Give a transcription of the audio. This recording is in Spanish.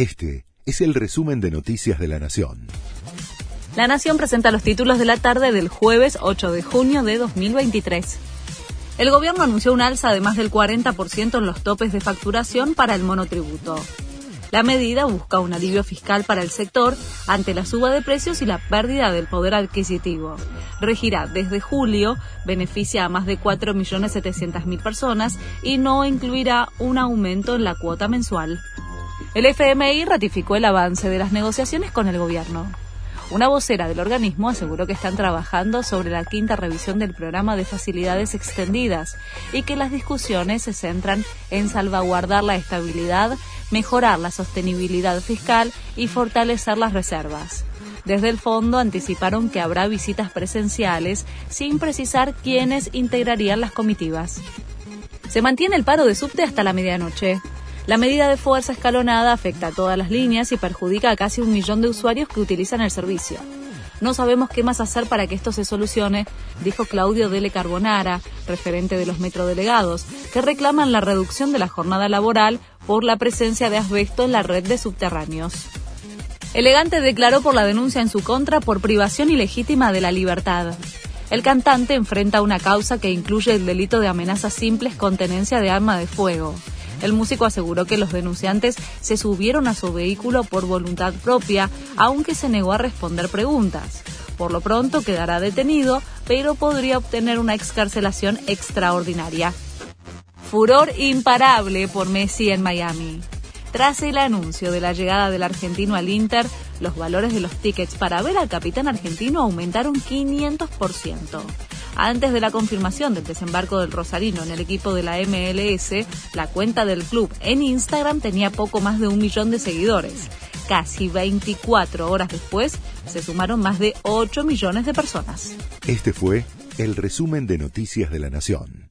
Este es el resumen de Noticias de la Nación. La Nación presenta los títulos de la tarde del jueves 8 de junio de 2023. El gobierno anunció un alza de más del 40% en los topes de facturación para el monotributo. La medida busca un alivio fiscal para el sector ante la suba de precios y la pérdida del poder adquisitivo. Regirá desde julio, beneficia a más de 4.700.000 personas y no incluirá un aumento en la cuota mensual. El FMI ratificó el avance de las negociaciones con el gobierno. Una vocera del organismo aseguró que están trabajando sobre la quinta revisión del programa de facilidades extendidas y que las discusiones se centran en salvaguardar la estabilidad, mejorar la sostenibilidad fiscal y fortalecer las reservas. Desde el fondo anticiparon que habrá visitas presenciales sin precisar quiénes integrarían las comitivas. Se mantiene el paro de subte hasta la medianoche. La medida de fuerza escalonada afecta a todas las líneas y perjudica a casi un millón de usuarios que utilizan el servicio. No sabemos qué más hacer para que esto se solucione, dijo Claudio Dele Carbonara, referente de los metrodelegados, que reclaman la reducción de la jornada laboral por la presencia de asbesto en la red de subterráneos. Elegante declaró por la denuncia en su contra por privación ilegítima de la libertad. El cantante enfrenta una causa que incluye el delito de amenazas simples con tenencia de arma de fuego. El músico aseguró que los denunciantes se subieron a su vehículo por voluntad propia, aunque se negó a responder preguntas. Por lo pronto quedará detenido, pero podría obtener una excarcelación extraordinaria. Furor imparable por Messi en Miami. Tras el anuncio de la llegada del argentino al Inter, los valores de los tickets para ver al capitán argentino aumentaron 500%. Antes de la confirmación del desembarco del Rosarino en el equipo de la MLS, la cuenta del club en Instagram tenía poco más de un millón de seguidores. Casi 24 horas después, se sumaron más de 8 millones de personas. Este fue el resumen de Noticias de la Nación.